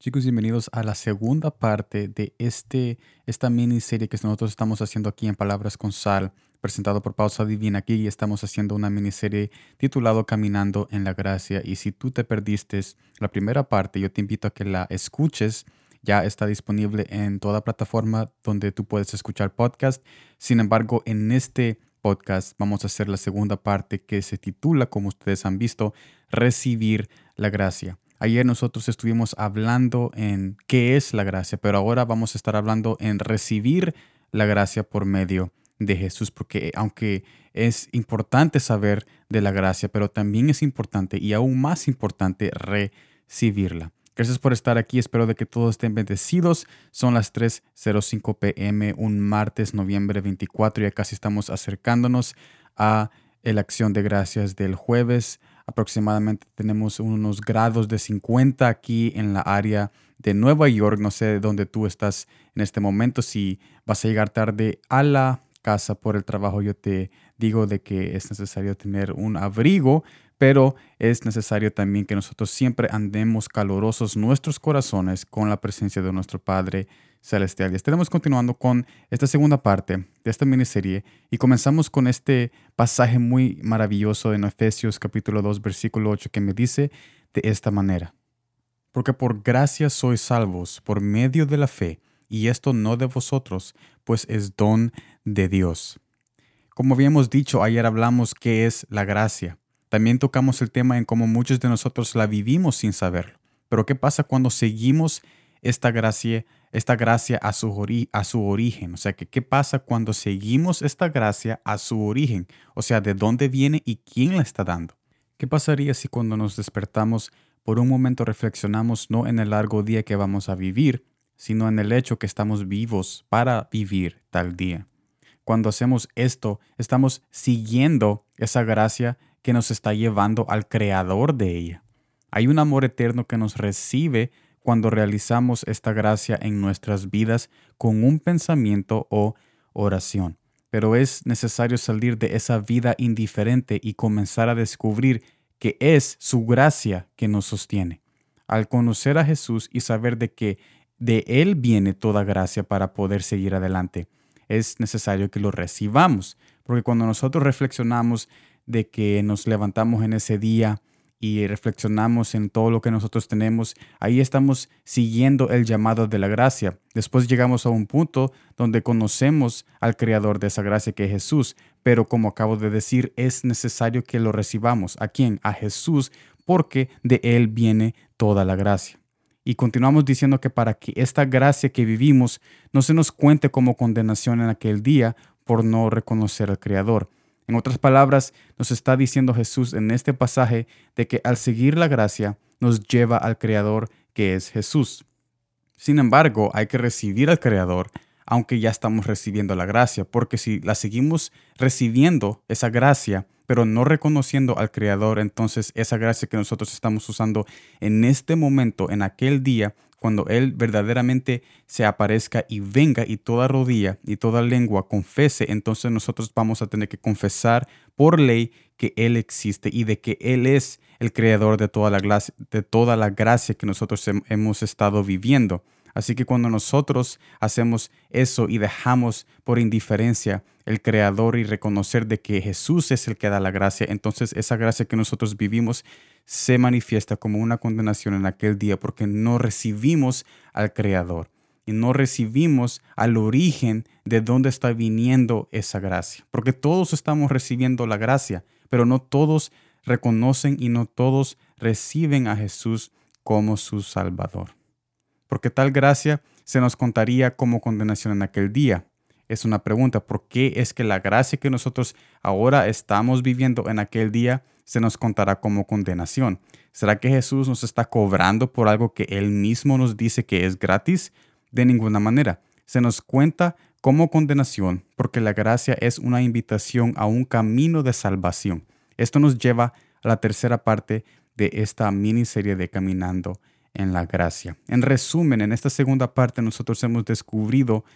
Chicos, bienvenidos a la segunda parte de este, esta miniserie que nosotros estamos haciendo aquí en Palabras con Sal, presentado por Pausa Divina. Aquí estamos haciendo una miniserie titulado Caminando en la Gracia. Y si tú te perdiste la primera parte, yo te invito a que la escuches. Ya está disponible en toda plataforma donde tú puedes escuchar podcast. Sin embargo, en este podcast vamos a hacer la segunda parte que se titula, como ustedes han visto, Recibir la Gracia. Ayer nosotros estuvimos hablando en qué es la gracia, pero ahora vamos a estar hablando en recibir la gracia por medio de Jesús, porque aunque es importante saber de la gracia, pero también es importante y aún más importante recibirla. Gracias por estar aquí, espero de que todos estén bendecidos. Son las 3.05 pm, un martes, noviembre 24, ya casi estamos acercándonos a la acción de gracias del jueves aproximadamente tenemos unos grados de 50 aquí en la área de Nueva York. No sé dónde tú estás en este momento. Si vas a llegar tarde a la casa por el trabajo, yo te digo de que es necesario tener un abrigo, pero es necesario también que nosotros siempre andemos calorosos nuestros corazones con la presencia de nuestro Padre celestial. Y estaremos continuando con esta segunda parte de esta miniserie y comenzamos con este pasaje muy maravilloso en Efesios capítulo 2 versículo 8 que me dice de esta manera. Porque por gracia sois salvos por medio de la fe, y esto no de vosotros, pues es don de Dios. Como habíamos dicho, ayer hablamos qué es la gracia. También tocamos el tema en cómo muchos de nosotros la vivimos sin saberlo. Pero ¿qué pasa cuando seguimos esta gracia esta gracia a su, a su origen. O sea, qué pasa cuando seguimos esta gracia a su origen. O sea, de dónde viene y quién la está dando. ¿Qué pasaría si cuando nos despertamos por un momento reflexionamos no en el largo día que vamos a vivir, sino en el hecho que estamos vivos para vivir tal día? Cuando hacemos esto, estamos siguiendo esa gracia que nos está llevando al creador de ella. Hay un amor eterno que nos recibe cuando realizamos esta gracia en nuestras vidas con un pensamiento o oración. Pero es necesario salir de esa vida indiferente y comenzar a descubrir que es su gracia que nos sostiene. Al conocer a Jesús y saber de que de Él viene toda gracia para poder seguir adelante, es necesario que lo recibamos, porque cuando nosotros reflexionamos de que nos levantamos en ese día y reflexionamos en todo lo que nosotros tenemos, ahí estamos siguiendo el llamado de la gracia. Después llegamos a un punto donde conocemos al creador de esa gracia que es Jesús, pero como acabo de decir, es necesario que lo recibamos. ¿A quién? A Jesús, porque de Él viene toda la gracia. Y continuamos diciendo que para que esta gracia que vivimos no se nos cuente como condenación en aquel día por no reconocer al Creador. En otras palabras, nos está diciendo Jesús en este pasaje de que al seguir la gracia nos lleva al Creador que es Jesús. Sin embargo, hay que recibir al Creador aunque ya estamos recibiendo la gracia, porque si la seguimos recibiendo esa gracia, pero no reconociendo al Creador, entonces esa gracia que nosotros estamos usando en este momento, en aquel día, cuando Él verdaderamente se aparezca y venga y toda rodilla y toda lengua confese, entonces nosotros vamos a tener que confesar por ley que Él existe y de que Él es el creador de toda la, gracia, de toda la gracia que nosotros hemos estado viviendo. Así que cuando nosotros hacemos eso y dejamos por indiferencia el Creador y reconocer de que Jesús es el que da la gracia, entonces esa gracia que nosotros vivimos se manifiesta como una condenación en aquel día porque no recibimos al Creador y no recibimos al origen de dónde está viniendo esa gracia. Porque todos estamos recibiendo la gracia, pero no todos reconocen y no todos reciben a Jesús como su Salvador. Porque tal gracia se nos contaría como condenación en aquel día. Es una pregunta, ¿por qué es que la gracia que nosotros ahora estamos viviendo en aquel día se nos contará como condenación. ¿Será que Jesús nos está cobrando por algo que Él mismo nos dice que es gratis? De ninguna manera. Se nos cuenta como condenación porque la gracia es una invitación a un camino de salvación. Esto nos lleva a la tercera parte de esta miniserie de Caminando en la Gracia. En resumen, en esta segunda parte nosotros hemos descubrido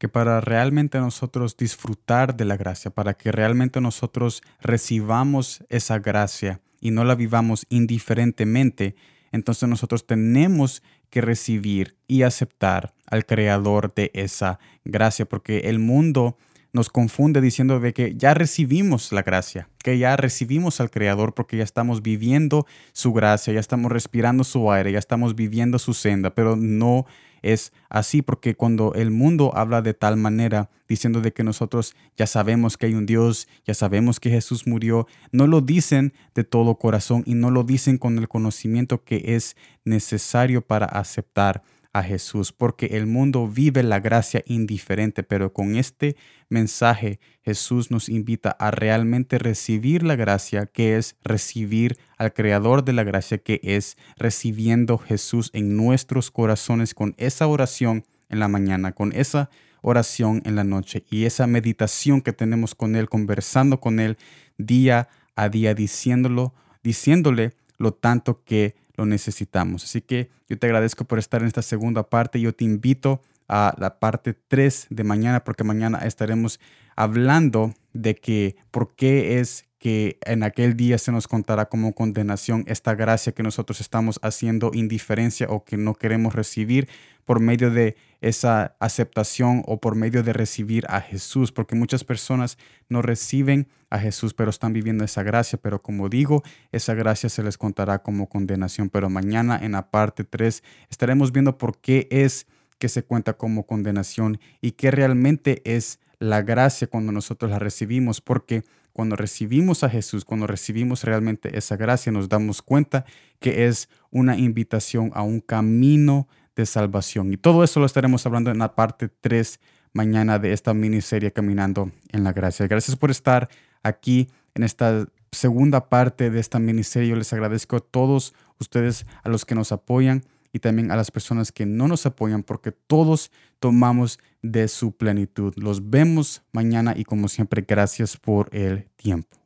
que para realmente nosotros disfrutar de la gracia, para que realmente nosotros recibamos esa gracia y no la vivamos indiferentemente, entonces nosotros tenemos que recibir y aceptar al creador de esa gracia, porque el mundo nos confunde diciendo de que ya recibimos la gracia, que ya recibimos al Creador porque ya estamos viviendo su gracia, ya estamos respirando su aire, ya estamos viviendo su senda, pero no es así porque cuando el mundo habla de tal manera, diciendo de que nosotros ya sabemos que hay un Dios, ya sabemos que Jesús murió, no lo dicen de todo corazón y no lo dicen con el conocimiento que es necesario para aceptar a Jesús, porque el mundo vive la gracia indiferente, pero con este mensaje Jesús nos invita a realmente recibir la gracia, que es recibir al Creador de la gracia, que es recibiendo Jesús en nuestros corazones con esa oración en la mañana, con esa oración en la noche y esa meditación que tenemos con Él, conversando con Él día a día, diciéndolo, diciéndole lo tanto que lo necesitamos. Así que yo te agradezco por estar en esta segunda parte. Yo te invito a la parte 3 de mañana porque mañana estaremos hablando de que por qué es que en aquel día se nos contará como condenación esta gracia que nosotros estamos haciendo indiferencia o que no queremos recibir por medio de esa aceptación o por medio de recibir a Jesús, porque muchas personas no reciben a Jesús, pero están viviendo esa gracia, pero como digo, esa gracia se les contará como condenación, pero mañana en la parte 3 estaremos viendo por qué es que se cuenta como condenación y qué realmente es la gracia cuando nosotros la recibimos, porque cuando recibimos a Jesús, cuando recibimos realmente esa gracia, nos damos cuenta que es una invitación a un camino de salvación. Y todo eso lo estaremos hablando en la parte 3 mañana de esta miniserie Caminando en la Gracia. Gracias por estar aquí en esta segunda parte de esta miniserie. Yo les agradezco a todos ustedes, a los que nos apoyan y también a las personas que no nos apoyan porque todos tomamos de su plenitud. Los vemos mañana y como siempre, gracias por el tiempo.